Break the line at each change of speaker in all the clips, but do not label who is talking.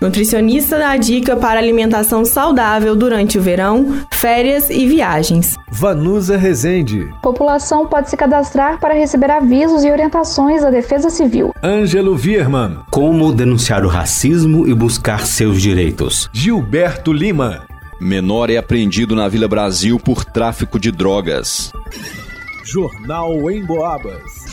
Nutricionista dá dica para alimentação saudável durante o verão, férias e viagens.
Vanusa Rezende.
População pode se cadastrar para receber avisos e orientações da Defesa Civil.
Ângelo Vierman.
Como denunciar o racismo e buscar seus direitos.
Gilberto Lima.
Menor é apreendido na Vila Brasil por tráfico de drogas.
Jornal em Boabas.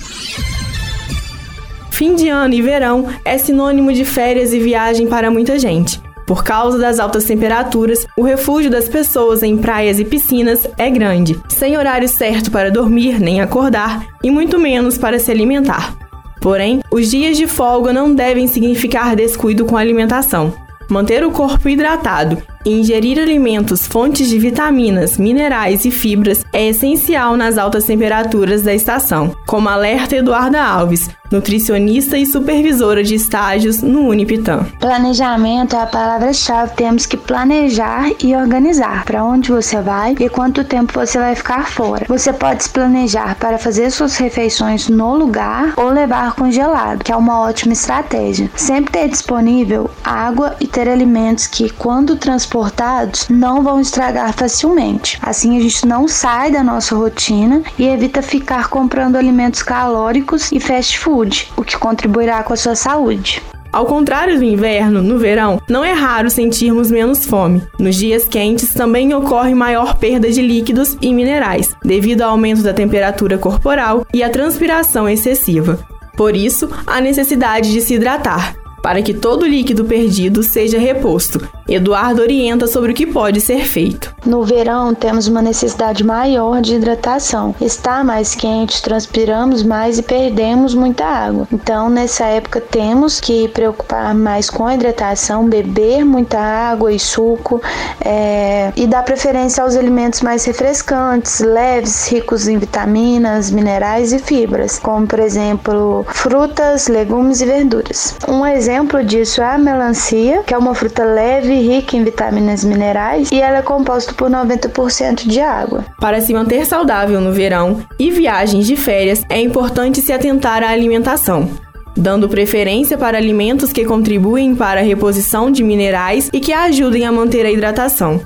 Fim de ano e verão é sinônimo de férias e viagem para muita gente. Por causa das altas temperaturas, o refúgio das pessoas em praias e piscinas é grande, sem horário certo para dormir nem acordar e muito menos para se alimentar. Porém, os dias de folga não devem significar descuido com a alimentação. Manter o corpo hidratado e ingerir alimentos fontes de vitaminas, minerais e fibras é essencial nas altas temperaturas da estação, como alerta Eduarda Alves, nutricionista e supervisora de estágios no Unipitam.
Planejamento é a palavra-chave. Temos que planejar e organizar para onde você vai e quanto tempo você vai ficar fora. Você pode se planejar para fazer suas refeições no lugar ou levar congelado, que é uma ótima estratégia. Sempre ter disponível água e ter alimentos que, quando transportados, não vão estragar facilmente. Assim a gente não sai da nossa rotina e evita ficar comprando alimentos calóricos e fast food saúde, o que contribuirá com a sua saúde.
Ao contrário do inverno, no verão, não é raro sentirmos menos fome. Nos dias quentes também ocorre maior perda de líquidos e minerais, devido ao aumento da temperatura corporal e à transpiração excessiva. Por isso, a necessidade de se hidratar, para que todo líquido perdido seja reposto. Eduardo orienta sobre o que pode ser feito.
No verão, temos uma necessidade maior de hidratação. Está mais quente, transpiramos mais e perdemos muita água. Então, nessa época, temos que preocupar mais com a hidratação, beber muita água e suco é, e dar preferência aos alimentos mais refrescantes, leves, ricos em vitaminas, minerais e fibras, como por exemplo frutas, legumes e verduras. Um exemplo exemplo disso é a melancia, que é uma fruta leve e rica em vitaminas e minerais, e ela é composta por 90% de água.
Para se manter saudável no verão e viagens de férias, é importante se atentar à alimentação dando preferência para alimentos que contribuem para a reposição de minerais e que ajudem a manter a hidratação.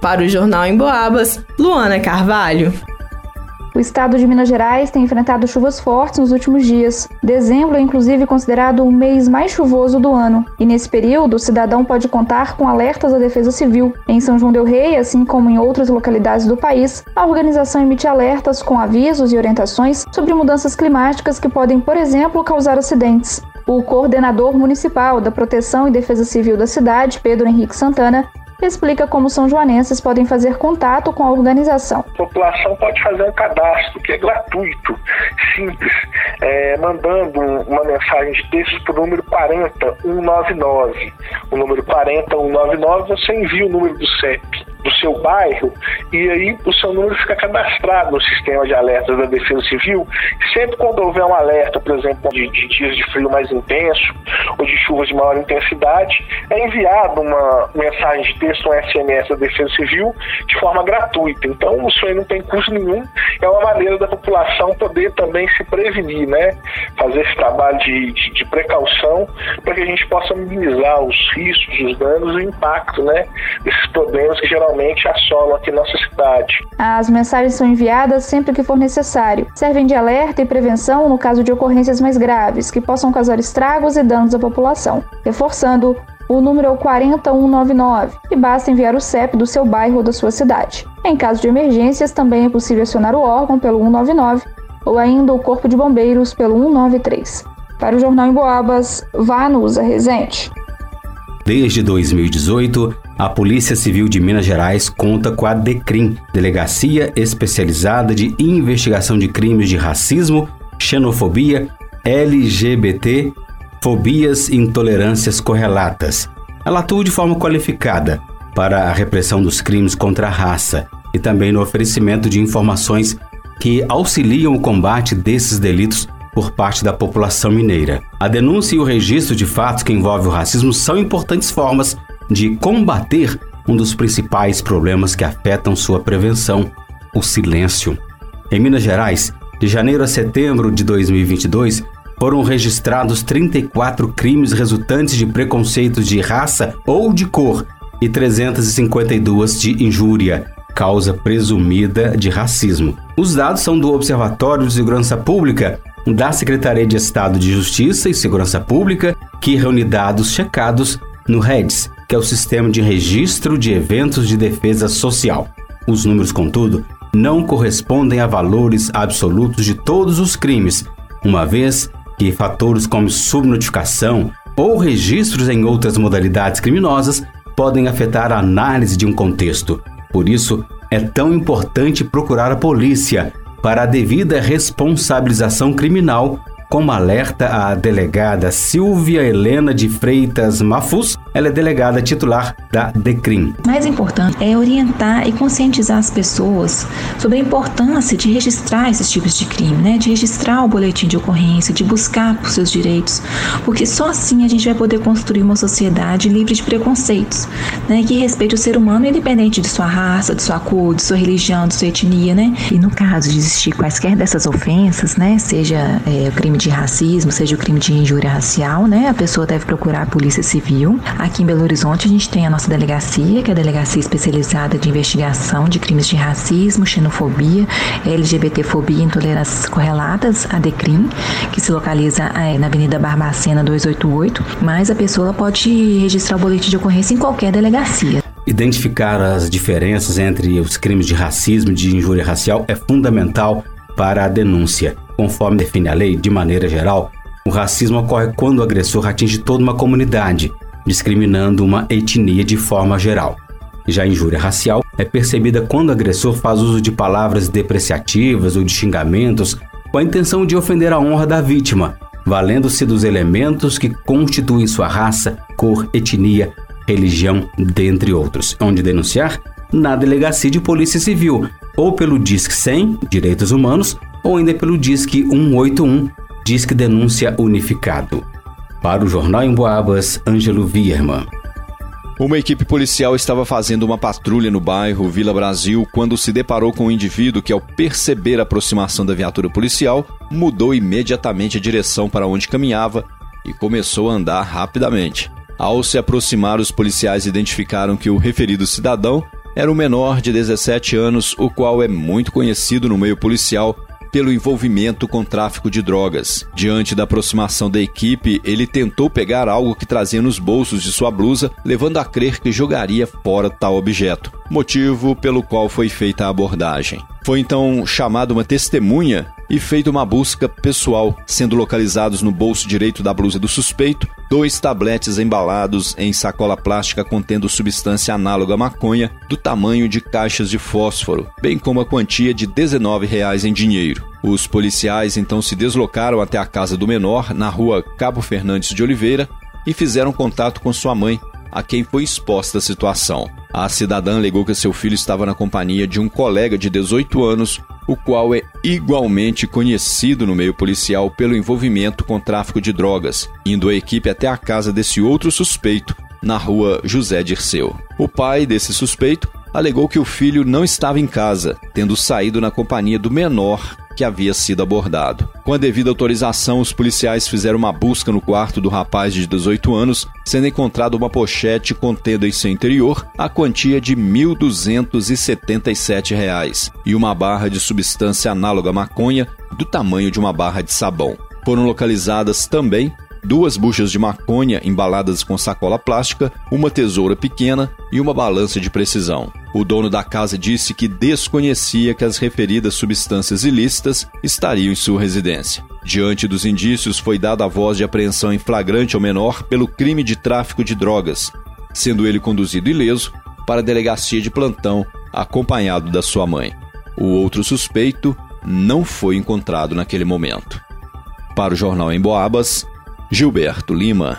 Para o Jornal em Boabas, Luana Carvalho.
O estado de Minas Gerais tem enfrentado chuvas fortes nos últimos dias. Dezembro é inclusive considerado o mês mais chuvoso do ano, e nesse período o cidadão pode contar com alertas da Defesa Civil. Em São João del Rei, assim como em outras localidades do país, a organização emite alertas com avisos e orientações sobre mudanças climáticas que podem, por exemplo, causar acidentes. O coordenador municipal da Proteção e Defesa Civil da cidade, Pedro Henrique Santana, explica como são joanenses podem fazer contato com a organização.
A população pode fazer um cadastro que é gratuito, simples, é, mandando uma mensagem de texto para o número 40199. O número 40199 você envia o número do CEP do seu bairro e aí o seu número fica cadastrado no sistema de alertas da Defesa Civil. Sempre quando houver um alerta, por exemplo, de, de dias de frio mais intenso ou de chuvas de maior intensidade, é enviado uma mensagem de texto, um SMS da Defesa Civil, de forma gratuita. Então, isso aí não tem custo nenhum, é uma maneira da população poder também se prevenir, né? Fazer esse trabalho de, de, de precaução para que a gente possa minimizar os riscos, os danos e o impacto, né? Desses problemas que geralmente atualmente assolam aqui nossa cidade.
As mensagens são enviadas sempre que for necessário. Servem de alerta e prevenção no caso de ocorrências mais graves, que possam causar estragos e danos à população. Reforçando, o número é o 40199 e basta enviar o CEP do seu bairro ou da sua cidade. Em caso de emergências, também é possível acionar o órgão pelo 199 ou ainda o Corpo de Bombeiros pelo 193. Para o Jornal em Boabas, vá no Resente.
Desde 2018, a Polícia Civil de Minas Gerais conta com a DECRIM, Delegacia Especializada de Investigação de Crimes de Racismo, Xenofobia, LGBT, Fobias e Intolerâncias Correlatas. Ela atua de forma qualificada para a repressão dos crimes contra a raça e também no oferecimento de informações que auxiliam o combate desses delitos por parte da população mineira. A denúncia e o registro de fatos que envolvem o racismo são importantes formas de combater um dos principais problemas que afetam sua prevenção, o silêncio. Em Minas Gerais, de janeiro a setembro de 2022, foram registrados 34 crimes resultantes de preconceitos de raça ou de cor e 352 de injúria, causa presumida de racismo. Os dados são do Observatório de Segurança Pública da Secretaria de Estado de Justiça e Segurança Pública, que reúne dados checados no REDS, que é o Sistema de Registro de Eventos de Defesa Social. Os números, contudo, não correspondem a valores absolutos de todos os crimes, uma vez que fatores como subnotificação ou registros em outras modalidades criminosas podem afetar a análise de um contexto. Por isso, é tão importante procurar a polícia para a devida responsabilização criminal como alerta a delegada Silvia Helena de Freitas Mafus, ela é delegada titular da DECRIM.
Mais importante é orientar e conscientizar as pessoas sobre a importância de registrar esses tipos de crime, né? de registrar o boletim de ocorrência, de buscar por seus direitos, porque só assim a gente vai poder construir uma sociedade livre de preconceitos, né? que respeite o ser humano independente de sua raça, de sua cor, de sua religião, de sua etnia. Né? E no caso de existir quaisquer dessas ofensas, né? seja é, o crime de racismo, seja o crime de injúria racial, né? a pessoa deve procurar a polícia civil. Aqui em Belo Horizonte a gente tem a nossa delegacia, que é a Delegacia Especializada de Investigação de Crimes de Racismo, Xenofobia, LGBTfobia e Intolerâncias Correlatas, a DECRIM, que se localiza é, na Avenida Barbacena 288, mas a pessoa pode registrar o boletim de ocorrência em qualquer delegacia.
Identificar as diferenças entre os crimes de racismo e de injúria racial é fundamental para a denúncia. Conforme define a lei, de maneira geral, o racismo ocorre quando o agressor atinge toda uma comunidade, discriminando uma etnia de forma geral. Já a injúria racial é percebida quando o agressor faz uso de palavras depreciativas ou de xingamentos com a intenção de ofender a honra da vítima, valendo-se dos elementos que constituem sua raça, cor, etnia, religião, dentre outros. Onde denunciar? Na Delegacia de Polícia Civil, ou pelo DISC 100, Direitos Humanos, ou ainda pelo DISC 181, Disque Denúncia Unificado. Para o Jornal em Boabas, Ângelo Vierman.
Uma equipe policial estava fazendo uma patrulha no bairro Vila Brasil quando se deparou com um indivíduo que, ao perceber a aproximação da viatura policial, mudou imediatamente a direção para onde caminhava e começou a andar rapidamente. Ao se aproximar, os policiais identificaram que o referido cidadão era um menor de 17 anos, o qual é muito conhecido no meio policial pelo envolvimento com tráfico de drogas. Diante da aproximação da equipe, ele tentou pegar algo que trazia nos bolsos de sua blusa, levando a crer que jogaria fora tal objeto, motivo pelo qual foi feita a abordagem. Foi então chamada uma testemunha e feita uma busca pessoal, sendo localizados no bolso direito da blusa do suspeito dois tabletes embalados em sacola plástica contendo substância análoga à maconha do tamanho de caixas de fósforo, bem como a quantia de R$19 em dinheiro. Os policiais então se deslocaram até a casa do menor, na rua Cabo Fernandes de Oliveira, e fizeram contato com sua mãe, a quem foi exposta a situação. A cidadã alegou que seu filho estava na companhia de um colega de 18 anos, o qual é igualmente conhecido no meio policial pelo envolvimento com tráfico de drogas, indo a equipe até a casa desse outro suspeito, na rua José Dirceu. O pai desse suspeito alegou que o filho não estava em casa, tendo saído na companhia do menor que havia sido abordado. Com a devida autorização, os policiais fizeram uma busca no quarto do rapaz de 18 anos, sendo encontrada uma pochete contendo em seu interior a quantia de R$ 1.277 e uma barra de substância análoga à maconha do tamanho de uma barra de sabão. Foram localizadas também duas buchas de maconha embaladas com sacola plástica, uma tesoura pequena e uma balança de precisão. O dono da casa disse que desconhecia que as referidas substâncias ilícitas estariam em sua residência. Diante dos indícios, foi dada a voz de apreensão em flagrante ao menor pelo crime de tráfico de drogas, sendo ele conduzido ileso para a delegacia de plantão, acompanhado da sua mãe. O outro suspeito não foi encontrado naquele momento. Para o jornal em Boabas, Gilberto Lima.